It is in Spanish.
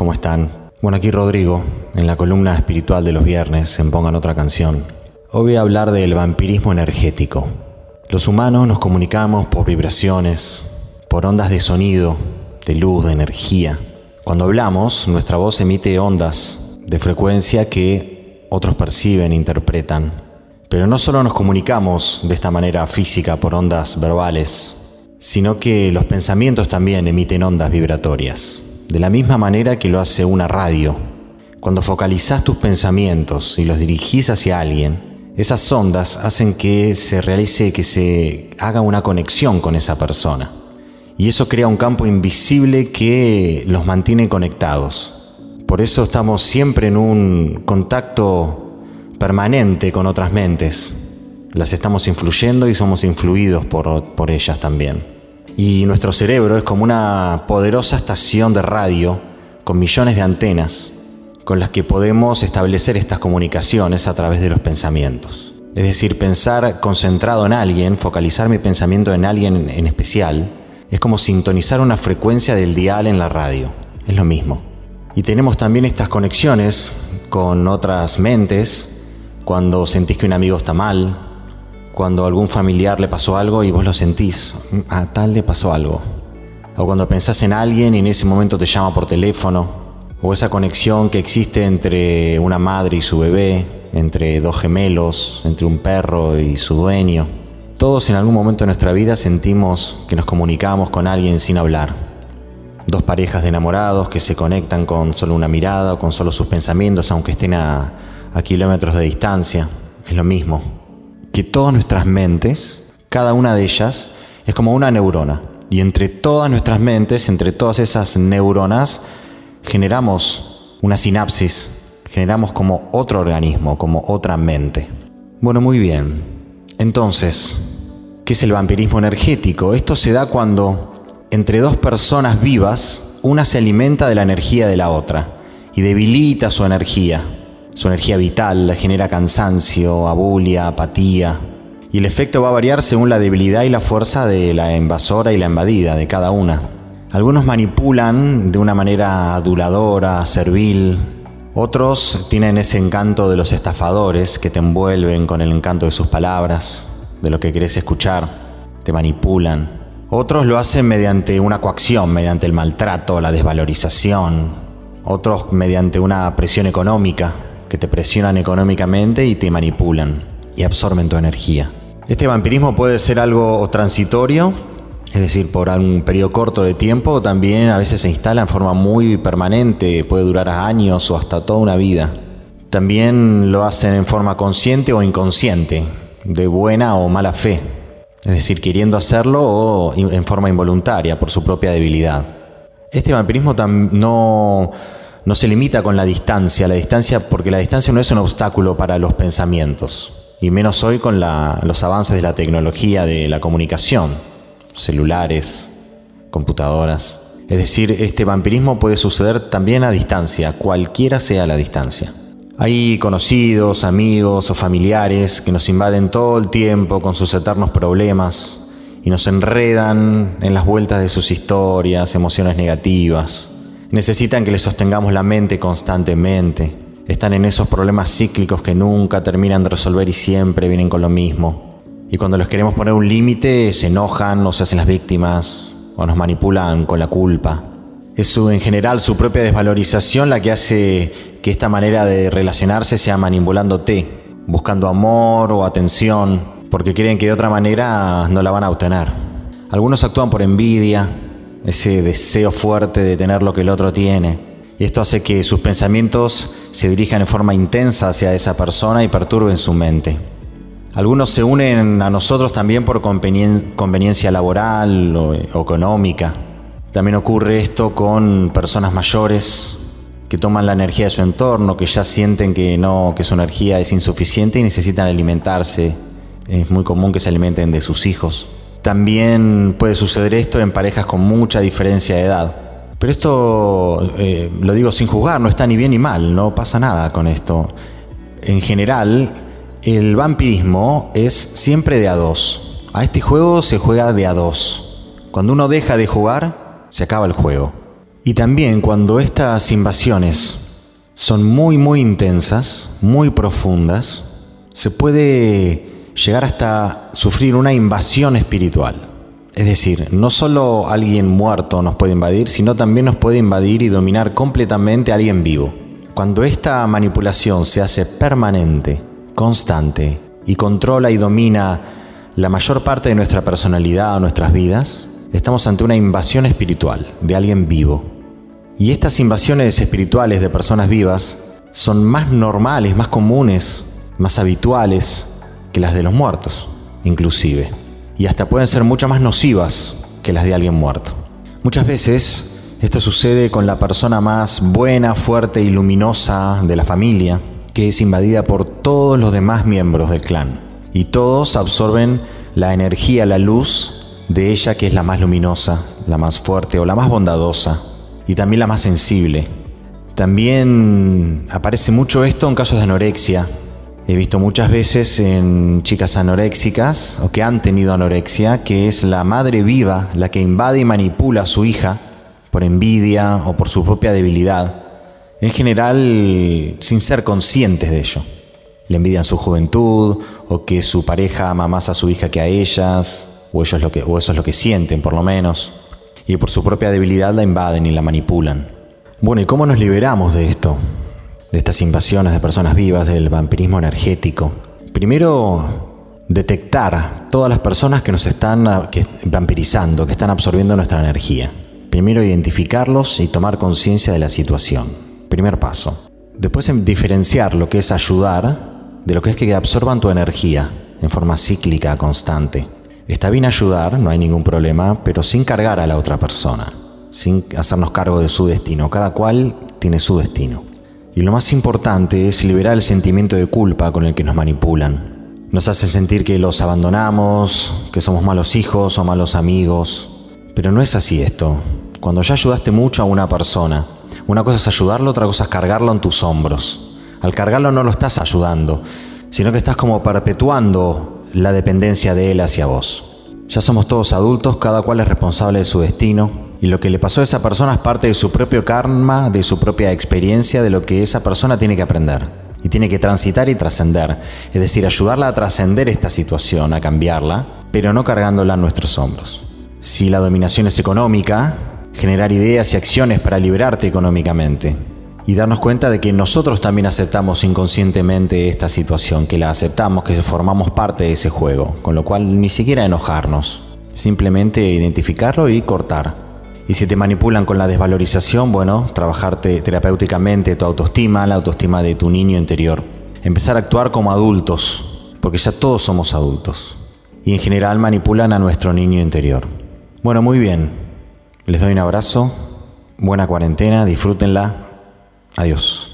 ¿cómo están? Bueno, aquí Rodrigo, en la columna espiritual de los viernes, en Pongan otra canción. Hoy voy a hablar del vampirismo energético. Los humanos nos comunicamos por vibraciones, por ondas de sonido, de luz, de energía. Cuando hablamos, nuestra voz emite ondas de frecuencia que otros perciben, interpretan. Pero no solo nos comunicamos de esta manera física por ondas verbales, sino que los pensamientos también emiten ondas vibratorias, de la misma manera que lo hace una radio. Cuando focalizas tus pensamientos y los dirigís hacia alguien, esas ondas hacen que se realice, que se haga una conexión con esa persona. Y eso crea un campo invisible que los mantiene conectados. Por eso estamos siempre en un contacto permanente con otras mentes, las estamos influyendo y somos influidos por, por ellas también. Y nuestro cerebro es como una poderosa estación de radio con millones de antenas con las que podemos establecer estas comunicaciones a través de los pensamientos. Es decir, pensar concentrado en alguien, focalizar mi pensamiento en alguien en especial, es como sintonizar una frecuencia del dial en la radio. Es lo mismo. Y tenemos también estas conexiones con otras mentes cuando sentís que un amigo está mal, cuando a algún familiar le pasó algo y vos lo sentís, a tal le pasó algo. O cuando pensás en alguien y en ese momento te llama por teléfono. O esa conexión que existe entre una madre y su bebé, entre dos gemelos, entre un perro y su dueño. Todos en algún momento de nuestra vida sentimos que nos comunicamos con alguien sin hablar. Dos parejas de enamorados que se conectan con solo una mirada o con solo sus pensamientos, aunque estén a, a kilómetros de distancia. Es lo mismo que todas nuestras mentes, cada una de ellas, es como una neurona. Y entre todas nuestras mentes, entre todas esas neuronas, generamos una sinapsis, generamos como otro organismo, como otra mente. Bueno, muy bien. Entonces, ¿qué es el vampirismo energético? Esto se da cuando entre dos personas vivas, una se alimenta de la energía de la otra y debilita su energía su energía vital genera cansancio, abulia, apatía. Y el efecto va a variar según la debilidad y la fuerza de la invasora y la invadida, de cada una. Algunos manipulan de una manera aduladora, servil. Otros tienen ese encanto de los estafadores que te envuelven con el encanto de sus palabras, de lo que querés escuchar, te manipulan. Otros lo hacen mediante una coacción, mediante el maltrato, la desvalorización. Otros mediante una presión económica, que te presionan económicamente y te manipulan y absorben tu energía. Este vampirismo puede ser algo transitorio, es decir, por un periodo corto de tiempo, o también a veces se instala en forma muy permanente, puede durar años o hasta toda una vida. También lo hacen en forma consciente o inconsciente, de buena o mala fe, es decir, queriendo hacerlo o en forma involuntaria por su propia debilidad. Este vampirismo no no se limita con la distancia, la distancia porque la distancia no es un obstáculo para los pensamientos, y menos hoy con los avances de la tecnología, de la comunicación, celulares, computadoras. Es decir, este vampirismo puede suceder también a distancia, cualquiera sea la distancia. Hay conocidos, amigos o familiares que nos invaden todo el tiempo con sus eternos problemas y nos enredan en las vueltas de sus historias, emociones negativas, Necesitan que les sostengamos la mente constantemente. Están en esos problemas cíclicos que nunca terminan de resolver y siempre vienen con lo mismo. Y cuando les queremos poner un límite, se enojan o se hacen las víctimas o nos manipulan con la culpa. Es su, en general su propia desvalorización la que hace que esta manera de relacionarse sea manipulándote, buscando amor o atención, porque creen que de otra manera no la van a obtener. Algunos actúan por envidia, ese deseo fuerte de tener lo que el otro tiene. Y esto hace que sus pensamientos se dirijan en forma intensa hacia esa persona y perturben su mente. Algunos se unen a nosotros también por conveniencia laboral o económica. También ocurre esto con personas mayores que toman la energía de su entorno, que ya sienten que no, que su energía es insuficiente y necesitan alimentarse. Es muy común que se alimenten de sus hijos. También puede suceder esto en parejas con mucha diferencia de edad. Pero esto eh, lo digo sin juzgar, no está ni bien ni mal, no pasa nada con esto. En general, el vampirismo es siempre de a dos. A este juego se juega de a dos. Cuando uno deja de jugar, se acaba el juego. Y también cuando estas invasiones son muy, muy intensas, muy profundas, se puede llegar hasta sufrir una invasión espiritual. Es decir, no solo alguien muerto nos puede invadir, sino también nos puede invadir y dominar completamente a alguien vivo. Cuando esta manipulación se hace permanente, constante y controla y domina la mayor parte de nuestra personalidad o nuestras vidas, estamos ante una invasión espiritual de alguien vivo. Y estas invasiones espirituales de personas vivas son más normales, más comunes, más habituales que las de los muertos, inclusive y hasta pueden ser mucho más nocivas que las de alguien muerto. Muchas veces esto sucede con la persona más buena, fuerte y luminosa de la familia, que es invadida por todos los demás miembros del clan. Y todos absorben la energía, la luz de ella que es la más luminosa, la más fuerte o la más bondadosa y también la más sensible. También aparece mucho esto en casos de anorexia, He visto muchas veces en chicas anoréxicas o que han tenido anorexia que es la madre viva la que invade y manipula a su hija por envidia o por su propia debilidad, en general sin ser conscientes de ello. Le envidian su juventud o que su pareja ama más a su hija que a ellas, o, ellos lo que, o eso es lo que sienten por lo menos, y por su propia debilidad la invaden y la manipulan. Bueno, ¿y cómo nos liberamos de esto? De estas invasiones de personas vivas, del vampirismo energético. Primero, detectar todas las personas que nos están vampirizando, que están absorbiendo nuestra energía. Primero, identificarlos y tomar conciencia de la situación. Primer paso. Después, diferenciar lo que es ayudar de lo que es que absorban tu energía en forma cíclica, constante. Está bien ayudar, no hay ningún problema, pero sin cargar a la otra persona, sin hacernos cargo de su destino. Cada cual tiene su destino. Y lo más importante es liberar el sentimiento de culpa con el que nos manipulan. Nos hace sentir que los abandonamos, que somos malos hijos o malos amigos. Pero no es así esto. Cuando ya ayudaste mucho a una persona, una cosa es ayudarlo, otra cosa es cargarlo en tus hombros. Al cargarlo no lo estás ayudando, sino que estás como perpetuando la dependencia de él hacia vos. Ya somos todos adultos, cada cual es responsable de su destino, y lo que le pasó a esa persona es parte de su propio karma, de su propia experiencia, de lo que esa persona tiene que aprender. Y tiene que transitar y trascender. Es decir, ayudarla a trascender esta situación, a cambiarla, pero no cargándola en nuestros hombros. Si la dominación es económica, generar ideas y acciones para liberarte económicamente. Y darnos cuenta de que nosotros también aceptamos inconscientemente esta situación, que la aceptamos, que formamos parte de ese juego. Con lo cual ni siquiera enojarnos. Simplemente identificarlo y cortar. Y si te manipulan con la desvalorización, bueno, trabajarte terapéuticamente tu autoestima, la autoestima de tu niño interior. Empezar a actuar como adultos, porque ya todos somos adultos. Y en general manipulan a nuestro niño interior. Bueno, muy bien. Les doy un abrazo. Buena cuarentena, disfrútenla. Adiós.